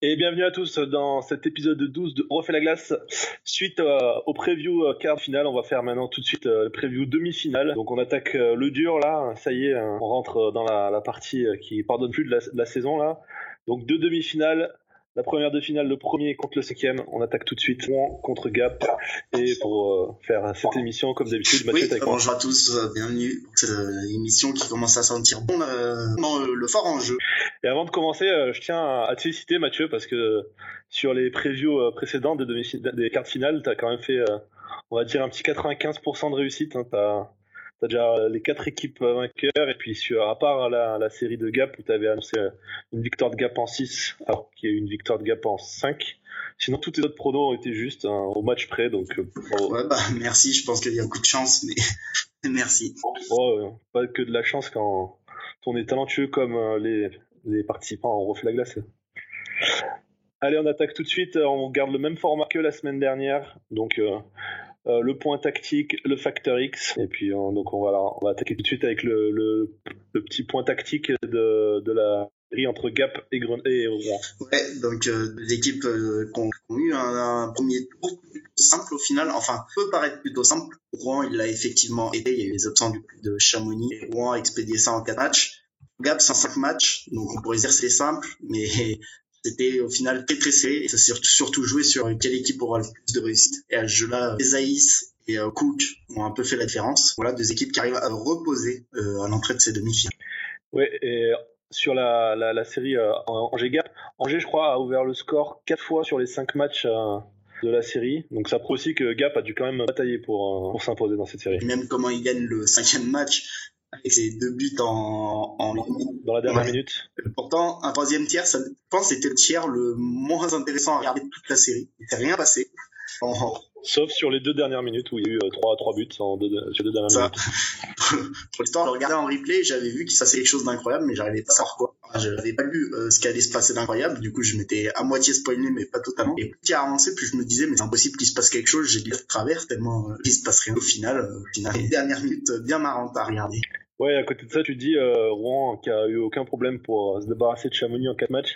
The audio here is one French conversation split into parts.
Et bienvenue à tous dans cet épisode 12 de Refait la glace. Suite euh, au preview euh, quart finale, on va faire maintenant tout de suite euh, le preview demi-finale. Donc on attaque le dur là, ça y est, hein, on rentre dans la, partie qui pardonne plus de la, de la saison là. Donc deux demi-finales. La première de finale, le premier contre le cinquième. On attaque tout de suite Rouen contre Gap. Et pour euh, faire cette émission, comme d'habitude, Mathieu Oui, avec bonjour à tous, euh, bienvenue pour cette euh, émission qui commence à sentir bon dans le fort enjeu. Et avant de commencer, je tiens à te féliciter Mathieu parce que sur les previews précédentes des, des quarts de finale, t'as quand même fait, on va dire, un petit 95% de réussite. Hein. T'as as déjà euh, les quatre équipes euh, vainqueurs et puis sur, à part la, la série de Gap où t'avais annoncé euh, une victoire de Gap en 6 alors qu'il y a eu une victoire de Gap en 5. Sinon, tous tes autres pronos ont été justes hein, au match près, donc euh, bravo. Ouais, bah merci, je pense qu'il y a beaucoup de chance, mais merci. Oh, euh, pas que de la chance quand on est talentueux comme euh, les, les participants on refait la glace. Allez, on attaque tout de suite. Euh, On garde le même format que la semaine dernière. Donc, euh, euh, le point tactique, le facteur X. Et puis, euh, donc, on va, on va attaquer tout de suite avec le, le, petit point tactique de, de la série entre Gap et, et Rouen. Ouais, donc euh, des équipes euh, qui eu un, un premier tour plutôt simple au final, enfin peut paraître plutôt simple. Rouen, il l'a effectivement été, il y a eu les absents du de Chamonix, Rouen a expédié ça en 4 matchs. Gap, c'est en 5 matchs, donc on pourrait dire c'est simple, mais c'était au final serré, et ça s'est surtout joué sur quelle équipe aura le plus de réussite. Et à ce jeu-là, Esaïs et euh, Cook ont un peu fait la différence. Voilà, deux équipes qui arrivent à reposer euh, à l'entrée de ces demi-finales. Ouais, et sur la, la, la série euh, Angers-Gap, Angers, je crois, a ouvert le score 4 fois sur les 5 matchs euh, de la série. Donc ça prouve aussi que Gap a dû quand même batailler pour, euh, pour s'imposer dans cette série. Et même comment ils gagnent le cinquième match avec ses deux buts en, en Dans la dernière Ouais. minute. Pourtant, un troisième tiers, ça, je pense c'était le tiers le moins intéressant à regarder de toute la série. Il s'est rien passé. En- Sauf sur les deux dernières minutes où il y a eu 3 trois buts en deux, sur les deux dernières Ça. minutes. Pour l'histoire, je regardais en replay, j'avais vu qu'il se passait quelque chose d'incroyable, mais j'arrivais pas à savoir quoi. Enfin, je n'avais pas vu euh, ce qui allait se passer d'incroyable, du coup je m'étais à moitié spoilé, mais pas totalement. Et plus il a avancé, plus je me disais, mais c'est impossible qu'il se passe quelque chose, j'ai lu de travers, tellement euh, il se passe rien. Au final, euh, final, les dernières minutes euh, bien marrantes à regarder. Ouais, à côté de ça, tu dis euh, Rouen qui a eu aucun problème pour euh, se débarrasser de Chamonix en 4 matchs.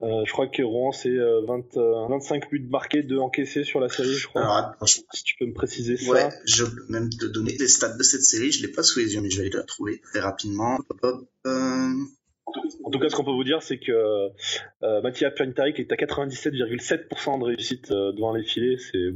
Euh, je crois que Rouen, c'est euh, 20, euh, 25 buts marqués, 2 encaissés sur la série, je crois. Alors, attends, je- si tu peux me préciser ça. ouais, je peux même te donner les stats de cette série, je l'ai pas sous les yeux, mais je vais la trouver très rapidement. Hop, hop, euh, En tout cas, ce qu'on peut vous dire, c'est que euh, Mathias Plantarik est à 97,7% de réussite euh, devant les filets. C'est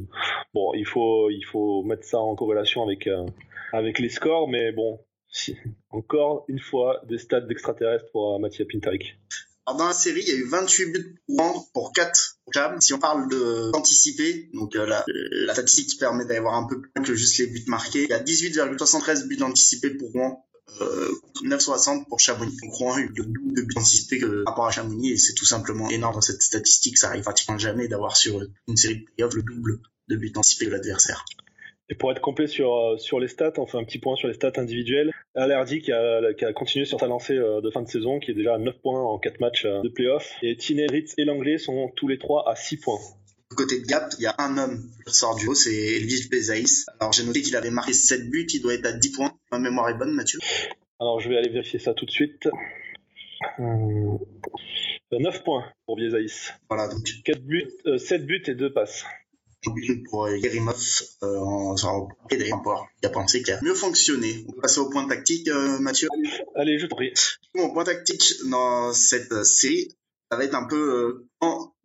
bon, il faut il faut mettre ça en corrélation avec euh, avec les scores, mais bon, encore une fois des stats d'extraterrestres pour euh, Mathias Pintarik. Alors dans la série, il y a eu 28 buts pour Rouen pour 4 pour Clam. Si on parle de d'anticiper, donc euh, la, la statistique qui permet d'avoir un peu plus que juste les buts marqués, il y a 18,73 buts anticipés pour Rouen. Euh, 9,60 pour Chamonix. Donc Rouen a eu le double de buts anticipés que par rapport à Chamonix et c'est tout simplement énorme dans cette statistique. Ça arrive pratiquement jamais d'avoir sur une série de playoffs le double de buts anticipés que l'adversaire. Et pour être complet sur euh, sur les stats, on fait un petit point sur les stats individuelles. Alerdi qui a qui a continué sur sa lancée euh, de fin de saison, qui est déjà à 9 points en 4 matchs euh, de playoffs. Et Tiné, Ritz et Langlais sont tous les trois à 6 points. Du côté de Gap, il y a un homme qui sort du haut, c'est Elvis Bezaïs. Alors j'ai noté qu'il avait marqué 7 buts, il doit être à 10 points. Ma mémoire est bonne, Mathieu. Alors je vais aller vérifier ça tout de suite. Euh, 9 points pour Biesaïs. Voilà, donc 4 buts, euh, 7 buts et 2 passes. But pour euh, Yerimov euh, en, en et d'ailleurs il a pensé qu'il a mieux fonctionné. On peut passer au point tactique, euh, Mathieu. Allez, je t'en prie. Mon point tactique dans cette euh, série, ça va être un peu euh,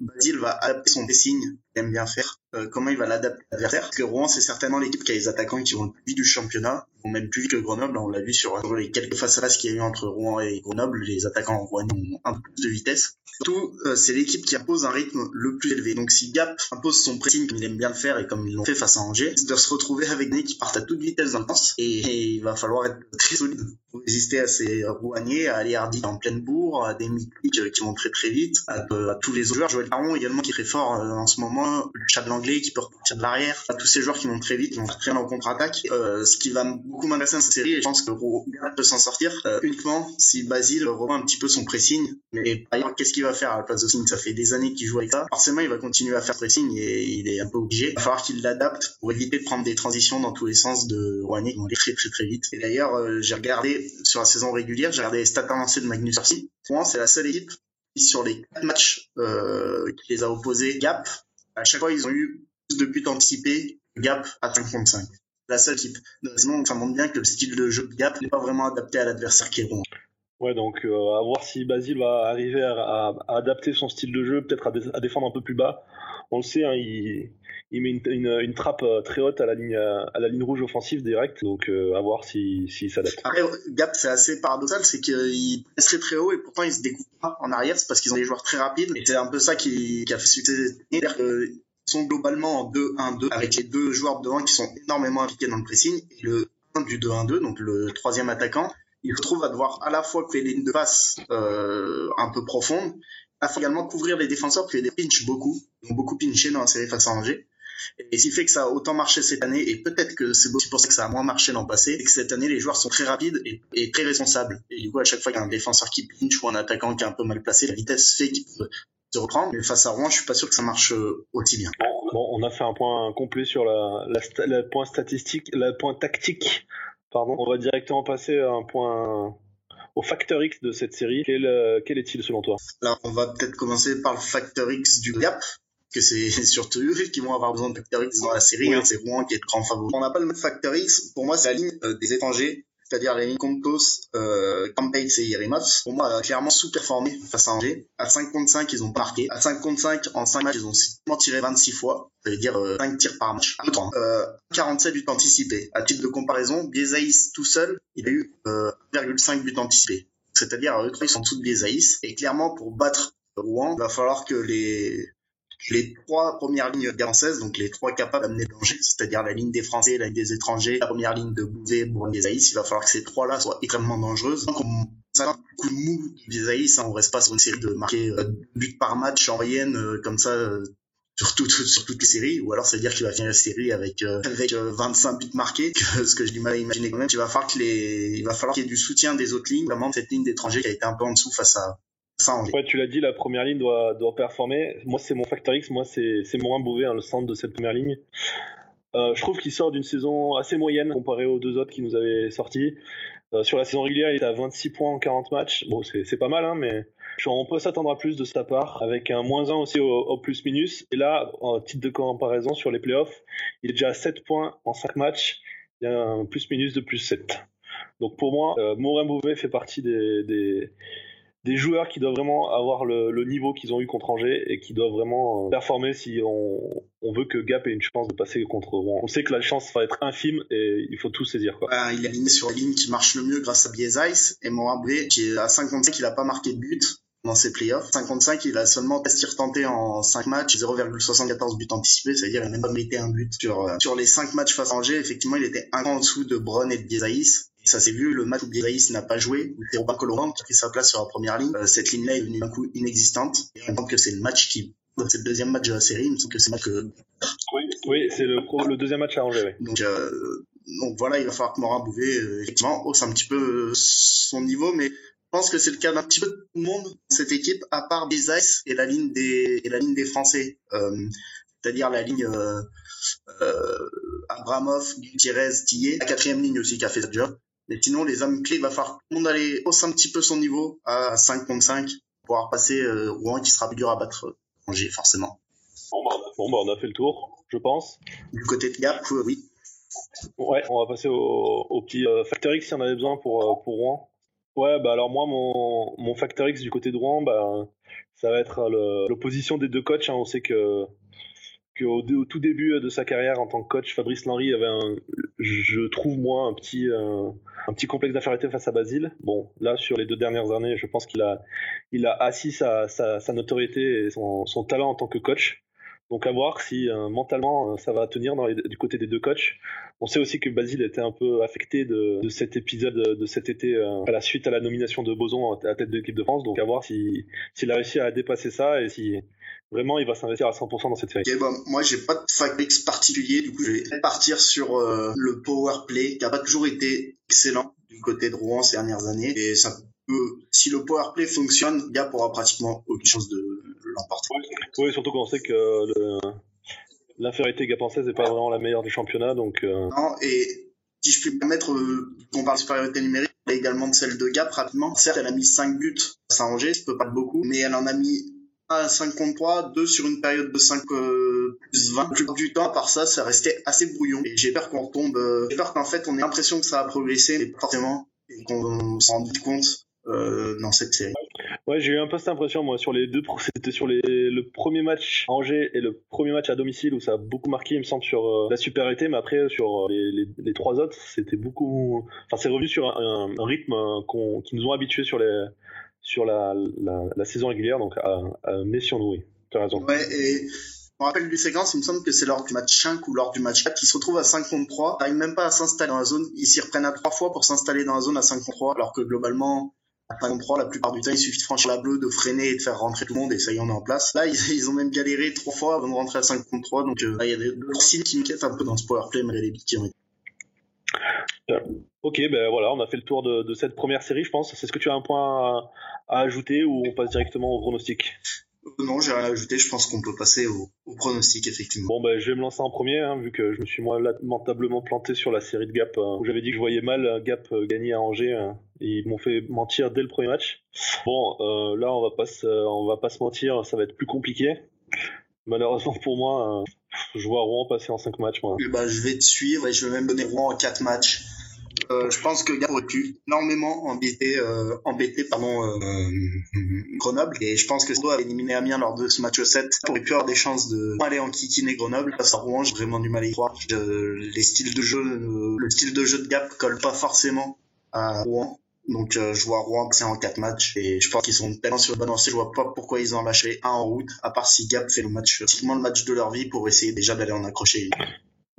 Basile va adapter son dessin qu'il aime bien faire, euh, comment il va l'adapter à l'adversaire. Parce que Rouen, c'est certainement l'équipe qui a les attaquants qui vont le plus vite du championnat, ou même plus vite que Grenoble. On l'a vu sur, les quelques face à face qu'il y a eu entre Rouen et Grenoble, les attaquants rouennais ont un peu plus de vitesse. Surtout, euh, c'est l'équipe qui impose un rythme le plus élevé. Donc si Gap impose son pressing comme il aime bien le faire et comme ils l'ont fait face à Angers, c'est de se retrouver avec des qui partent à toute vitesse dans le temps et, il va falloir être très solide pour résister à ces rouaniers, à Ali Hardy en pleine bourre, à des mythiques euh, qui vont très très vite, à, à tous les autres joueurs. Joël Caron également qui est très fort euh, en ce moment, le chat de l'anglais qui peut repartir de l'arrière, tous ces joueurs qui vont très vite, qui vont très en contre-attaque. Euh, ce qui va beaucoup m'intéresser dans cette série, et je pense que Rouen peut s'en sortir euh, uniquement si Basile revoit un petit peu son pressing. Mais par ailleurs, qu'est-ce qu'il va faire à la place de Singh Ça fait des années qu'il joue avec ça. Forcément, il va continuer à faire pressing et il est un peu obligé. Il va falloir qu'il l'adapte pour éviter de prendre des transitions dans tous les sens de Rouanier qui vont aller très très très vite. Et d'ailleurs, j'ai regardé sur la saison régulière, j'ai regardé les stats avancées de Magnus Arsi. Rouen, c'est la seule équipe sur les quatre matchs euh, qui les a opposés, Gap, à chaque fois, ils ont eu plus de buts anticipés Gap à 5 contre 5. La seule équipe. Ça montre bien que le style de jeu de Gap n'est pas vraiment adapté à l'adversaire qui est rond. Ouais, donc euh, à voir si Basile va arriver à, adapter son style de jeu, peut-être à, défendre un peu plus bas. On le sait, hein, il, met une, trappe euh, très haute à la ligne à la ligne rouge offensive direct, donc euh, à voir s'il si, s'adapte. Après, Gap, c'est assez paradoxal, c'est qu'il serait très haut et pourtant il se découpe pas en arrière, c'est parce qu'ils ont des joueurs très rapides et c'est un peu ça qui, a fait succès. Sont globalement en 2-1-2 avec les deux joueurs devant qui sont énormément impliqués dans le pressing et le 1 du 2-1-2, donc le troisième attaquant, il se trouve à devoir à la fois créer les lignes de passe euh, un peu profondes, à également couvrir les défenseurs qui des pinch beaucoup, ils ont beaucoup pinché dans la série face à Angers. Et ce qui fait que ça a autant marché cette année, et peut-être que c'est aussi pour ça que ça a moins marché l'an passé, et que cette année, les joueurs sont très rapides et, très responsables. Et du coup, à chaque fois qu'il y a un défenseur qui pinch ou un attaquant qui est un peu mal placé, la vitesse fait qu'il peut se reprendre. Mais face à Rouen, je suis pas sûr que ça marche euh, aussi bien. Bon, on a fait un point complet sur la, la, point statistique, le point tactique. Pardon. On va directement passer à un point au facteur X de cette série. Quel, euh, quel est-il selon toi? Alors, on va peut-être commencer par le facteur X du gap que c'est surtout eux qui vont avoir besoin de Factor X dans la série. Hein, c'est Rouen qui est le grand favori. On n'a pas le même Factor X. Pour moi, c'est la ligne euh, des étrangers, c'est-à-dire les Contos, euh, Campates et Yerimov. Pour moi, a clairement sous-performé face à Angers. À 5 contre 5, ils ont marqué. À 5 contre 5, en 5 matchs, ils ont tiré 26 fois. Ça veut dire 5 euh, tirs par match. Euh, 47 buts anticipés. À titre de comparaison, Biezaïs tout seul, il a eu 1,5 buts anticipés. C'est-à-dire, eux, ils sont en dessous de Biezaïs. Et clairement, pour battre Rouen, il va falloir que les les trois premières lignes françaises, donc les trois capables d'amener danger, c'est-à-dire la ligne des Français, la ligne des étrangers, la première ligne de Bouvet, des Aïs, il va falloir que ces trois-là soient extrêmement dangereuses. Donc on ça coup de mou des Aïs, on reste pas sur une série de marquer euh, buts par match en moyenne euh, comme ça euh, sur, sur toutes les séries, ou alors ça veut dire qu'il va finir la série avec avec 25 buts marqués, que, ce que je imaginer quand même. Il va falloir que les, il va falloir qu'il y ait du soutien des autres lignes, vraiment cette ligne d'étrangers qui a été un peu en dessous face à Ouais, tu l'as dit, la première ligne doit, doit performer. Moi, c'est mon facteur X. Moi, c'est Morin Bouvet, hein, le centre de cette première ligne. Euh, je trouve qu'il sort d'une saison assez moyenne comparé aux deux autres qui nous avaient sortis. Euh, sur la saison régulière, il est à 26 points en 40 matchs. Bon, c'est pas mal, hein, mais on peut s'attendre à plus de sa part, avec un moins 1 aussi au, plus-minus. Et là, en titre de comparaison sur les playoffs, il est déjà à 7 points en 5 matchs. Il y a un plus-minus de plus 7. Donc pour moi, euh, Morin Bouvet fait partie des des joueurs qui doivent vraiment avoir le, niveau qu'ils ont eu contre Angers et qui doivent vraiment euh, performer si on, veut que Gap ait une chance de passer contre Rouen. On sait que la chance va être infime et il faut tout saisir. Quoi. il est aligné sur la ligne qui marche le mieux grâce à Biezais et Morabré qui est à 55, il n'a pas marqué de but dans ses playoffs. 55, il a seulement 13 tirs en 5 matchs, 0,74 buts anticipés, c'est-à-dire il n'a même pas mérité un but sur, euh, les 5 matchs face à Angers. Effectivement, il était un en dessous de Bron et de Bizaïs ça s'est vu, le match où Bielaïs n'a pas joué, où c'est Robin qui a pris sa place sur la première ligne. Euh, cette ligne-là est devenue d'un coup inexistante. Et on pense que c'est le match qui, c'est le deuxième match de la série, il me semble que c'est le match que... Oui, oui c'est le, le deuxième match à Angers, Donc, euh, donc voilà, il va falloir que Morin Bouvet, euh, effectivement, hausse un petit peu son niveau, mais je pense que c'est le cas d'un petit peu de tout le monde cette équipe, à part Bizaïs et la ligne des, et la ligne des Français. c'est-à-dire la ligne Abramov, Gutiérrez, Tillet, la quatrième ligne aussi qui a fait ce job. Mais sinon, les hommes clés, il va falloir tout le monde aller hausser un petit peu son niveau à 5 contre 5 pour pouvoir passer euh, Rouen qui sera plus dur à battre euh, Angers, forcément. Bon bah, bon, bah, on a fait le tour, je pense. Du côté de Gap, euh, oui. Ouais, on va passer au, au petit euh, Factor X si on avait besoin pour, euh, pour Rouen. Ouais, bah alors moi, mon, mon Factor X du côté de Rouen, bah, ça va être l'opposition des deux coachs. Hein. On sait que au, tout début de sa carrière en tant que coach, Fabrice Lenry avait un, je trouve moi, un petit, euh, un petit complexe d'infériorité face à Basile. Bon, là, sur les deux dernières années, je pense qu'il a, il a assis sa, sa, sa notoriété et son, son, talent en tant que coach. Donc à voir si euh, mentalement euh, ça va tenir dans les, du côté des deux coachs. On sait aussi que Basile était un peu affecté de, de cet épisode de cet été à la suite à la nomination de Boson à tête de l'équipe de France. Donc à voir s'il si, a réussi à dépasser ça et si Vraiment, il va s'investir à 100% dans cette série. Okay, bon, moi, j'ai pas de fabrics particulier. Du coup, je vais partir sur euh, le power play qui a pas toujours été excellent du côté de Rouen ces dernières années. Et ça peut, si le power play fonctionne, il y pourra pratiquement aucune chance de l'emporter. Oui, surtout quand on sait que le, l'infériorité gapensaise n'est pas vraiment la meilleure du championnat, donc. Euh... Non, et si je puis me permettre, euh, on parle de supériorité numérique, également de celle de Gap rapidement. Certes, elle a mis 5 buts à Angers, ce peut pas beaucoup, mais elle en a mis à 5 contre 3, 2 sur une période de 5 euh, plus 20. Plus du temps, à part ça, ça restait assez brouillon. Et j'ai peur qu'on tombe, euh, j'ai peur qu'en fait, on ait l'impression que ça a progressé, mais forcément, et qu'on s'en rende compte euh, dans cette série. Ouais, j'ai eu un peu cette impression, moi, sur les deux, c'était sur les, le premier match à Angers et le premier match à domicile où ça a beaucoup marqué, il me semble, sur euh, la supériorité, mais après, sur euh, les, les, trois autres, c'était beaucoup, enfin, c'est revenu sur un, un, rythme qu'on, qui nous ont habitués sur les, sur la, la, la saison régulière, donc à, à nous, oui. T'as raison. Ouais, et on rappelle du séquence, il me semble que c'est lors du match 5 ou lors du match 4 qu'ils se retrouvent à 5 contre 3, ils n'arrivent même pas à s'installer dans la zone, ils s'y reprennent à trois fois pour s'installer dans la zone à 5 contre 3, alors que globalement, à 5 contre 3, la plupart du temps, il suffit de franchir la bleue, de freiner et de faire rentrer tout le monde, et ça y est, on est en place. Là, ils, ils ont même galéré trois fois avant de rentrer à 5 contre 3, donc euh, il y a des signes qui m'inquiètent un peu dans ce powerplay, malgré les qui ont. Ok, ben voilà, on a fait le tour de, de cette première série, je pense. Est-ce que tu as un point à, ajouter ou on passe directement au pronostic non, j'ai rien à ajouter. Je pense qu'on peut passer au, au, pronostic, effectivement. Bon, ben, je vais me lancer en premier, hein, vu que je me suis moi lamentablement planté sur la série de Gap, euh, où j'avais dit que je voyais mal Gap euh, gagner à Angers. Euh, ils m'ont fait mentir dès le premier match. Bon, euh, là, on va pas se, on va pas se mentir, ça va être plus compliqué. Malheureusement pour moi, je vois Rouen passer en 5 matchs. Moi. bah, je vais te suivre et je vais même donner Rouen en 4 matchs. Euh, je pense que Gap aurait pu énormément embêter, euh, embêter pardon, euh, Grenoble. Et je pense que ça doit éliminer Amiens lors de ce match 7 aurait pu avoir des chances de aller en kikiner Grenoble. Face à Rouen, j'ai vraiment du mal à y croire. les styles de jeu, le style de jeu de Gap colle pas forcément à Rouen. Donc je vois Rouen passer en 4 matchs et je pense qu'ils sont tellement sur le bon je vois pas pourquoi ils ont lâché un en route, à part si Gap fait le match, pratiquement le match de leur vie pour essayer déjà d'aller en accrocher.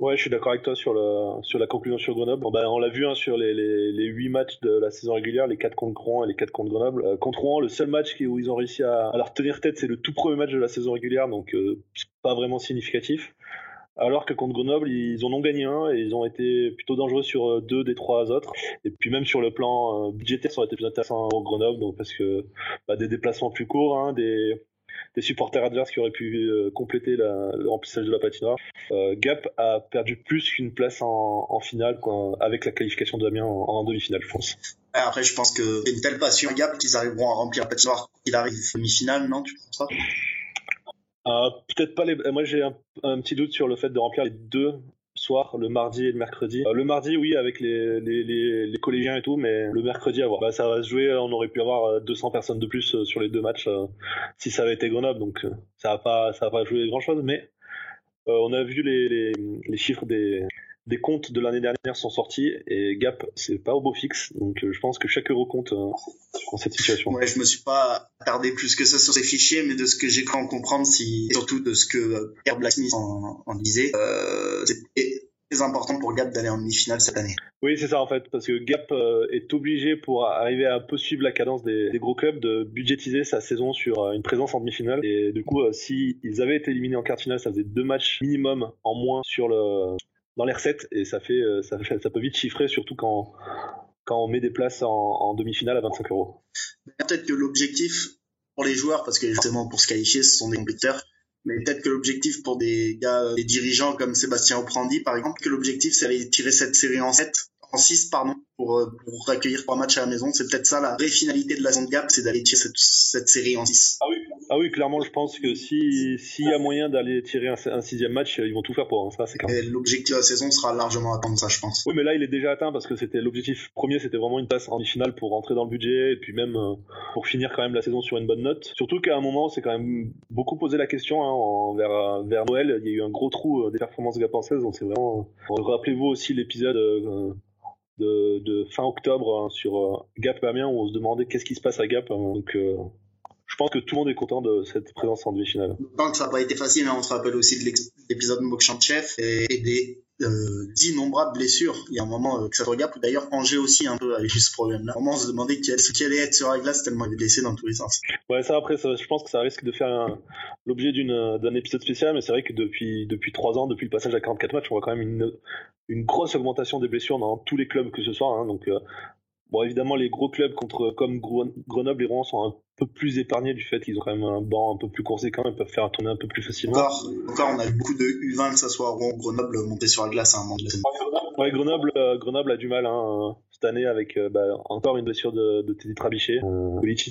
Ouais, je suis d'accord avec toi sur, sur la conclusion sur Grenoble. Ben, on l'a vu hein, sur les, les, les 8 matchs de la saison régulière, les 4 contre Rouen et les 4 contre Grenoble. Euh, contre Rouen, le seul match où ils ont réussi à, à leur tenir tête, c'est le tout premier match de la saison régulière, donc euh, pas vraiment significatif. Alors que contre Grenoble, ils en ont gagné un et ils ont été plutôt dangereux sur euh, deux des trois autres. Et puis même sur le plan euh, budgétaire, ça aurait été plus intéressant au Grenoble, donc parce que bah, des déplacements plus courts, hein, des des supporters adverses qui auraient pu euh, compléter la, le remplissage de la patinoire. Euh, Gap a perdu plus qu'une place en, en finale quoi, avec la qualification de Damien en, en demi-finale, je pense. Après, je pense que c'est une telle passion Gap qu'ils arriveront à remplir la patinoire qu'il arrive demi-finale, non Tu penses pas? Euh, Peut-être pas les. Moi, j'ai un, un, petit doute sur le fait de remplir les deux le mardi et le mercredi. Euh, le mardi, oui, avec les, collégiens et tout, mais le mercredi, à voir. Bah, ça va se jouer, on aurait pu avoir 200 euh, personnes de plus euh, sur les deux matchs si ça avait été Grenoble, donc ça va pas, ça va pas jouer grand chose, mais on a vu les, chiffres des, comptes de l'année dernière sont sortis et Gap c'est pas au beau fixe donc je pense que chaque euro compte euh, dans cette situation. Ouais, je me suis pas attardé plus que ça sur ces fichiers mais de ce que j'ai cru en comprendre surtout de ce que Pierre Blacksmith en, disait euh, important pour Gap d'aller en demi-finale cette année. Oui, c'est ça en fait parce que Gap euh, est obligé pour arriver à un peu suivre la cadence des, des, gros clubs de budgétiser sa saison sur euh, une présence en demi-finale et du coup euh, si ils avaient été éliminés en quart finale, ça faisait deux matchs minimum en moins sur le dans les recettes et ça fait ça, fait, ça peut vite chiffrer surtout quand quand on met des places en, en demi-finale à 25 euros. Peut-être que l'objectif pour les joueurs, parce que justement pour se qualifier, ce sont des compétiteurs, mais peut-être que l'objectif pour des gars, des dirigeants comme Sébastien Oprandi par exemple, que l'objectif c'est d'aller tirer cette série en 7, en 6 pardon, pour, euh, pour accueillir trois matchs à la maison. C'est peut-être ça la vraie finalité de la zone gap, c'est d'aller tirer cette, cette série en 6. Ah oui, ah oui, clairement, je pense que si s'il y a moyen d'aller tirer un, un, sixième match, ils vont tout faire pour. Hein, ça, c'est clair. L'objectif de la saison sera largement atteint, ça, je pense. Oui, mais là, il est déjà atteint parce que c'était l'objectif premier, c'était vraiment une passe en finale pour rentrer dans le budget et puis même euh, pour finir quand même la saison sur une bonne note. Surtout qu'à un moment, c'est quand même beaucoup posé la question hein, en, vers vers Noël. Il y a eu un gros trou euh, des performances gapençaises, donc c'est vraiment. Euh, rappelez-vous aussi l'épisode. Euh, de, de, fin octobre hein, sur euh, Gap Amiens où on se demandait qu'est-ce qui se passe à Gap. Hein, donc euh, pense que tout le monde est content de cette présence en demi-finale. Tant que ça n'a pas été facile, hein, on se rappelle aussi de l'épisode Mokchan Chef et, et des euh, d'innombrables blessures. Il y a un moment euh, que ça te regarde, d'ailleurs Angers aussi un peu a eu ce problème-là. On se demandait qui, qui allait être sur la glace tellement il est blessé dans tous les sens. Ouais, ça après, ça, je pense que ça risque de faire l'objet d'un épisode spécial, mais c'est vrai que depuis depuis trois ans, depuis le passage à 44 matchs, on voit quand même une une grosse augmentation des blessures dans tous les clubs que ce soit. Hein, donc euh, Bon, évidemment, les gros clubs contre, comme Grenoble et Rouen sont un peu plus épargnés du fait qu'ils ont quand même un banc un peu plus conséquent, ils peuvent faire tourner un peu plus facilement. Encore, encore on a eu beaucoup de U20, que ça soit Rouen Grenoble, monter sur la glace à un moment de Ouais, Grenoble, euh, Grenoble a du mal. Hein. Cette année avec bah, encore une blessure de, de Teddy Trabichet.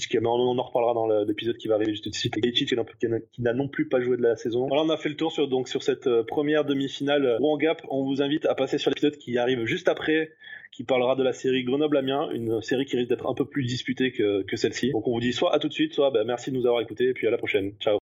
qui, on en reparlera dans l'épisode qui va arriver juste ici. Ilicic qui n'a non plus pas joué de la saison. Voilà, on a fait le tour sur, donc, sur cette première demi-finale Rouen Gap. On vous invite à passer sur l'épisode qui arrive juste après qui parlera de la série Grenoble-Amiens, une série qui risque d'être un peu plus disputée que, que celle-ci. Donc on vous dit soit à tout de suite, soit bah, merci de nous avoir écoutés, et puis à la prochaine. Ciao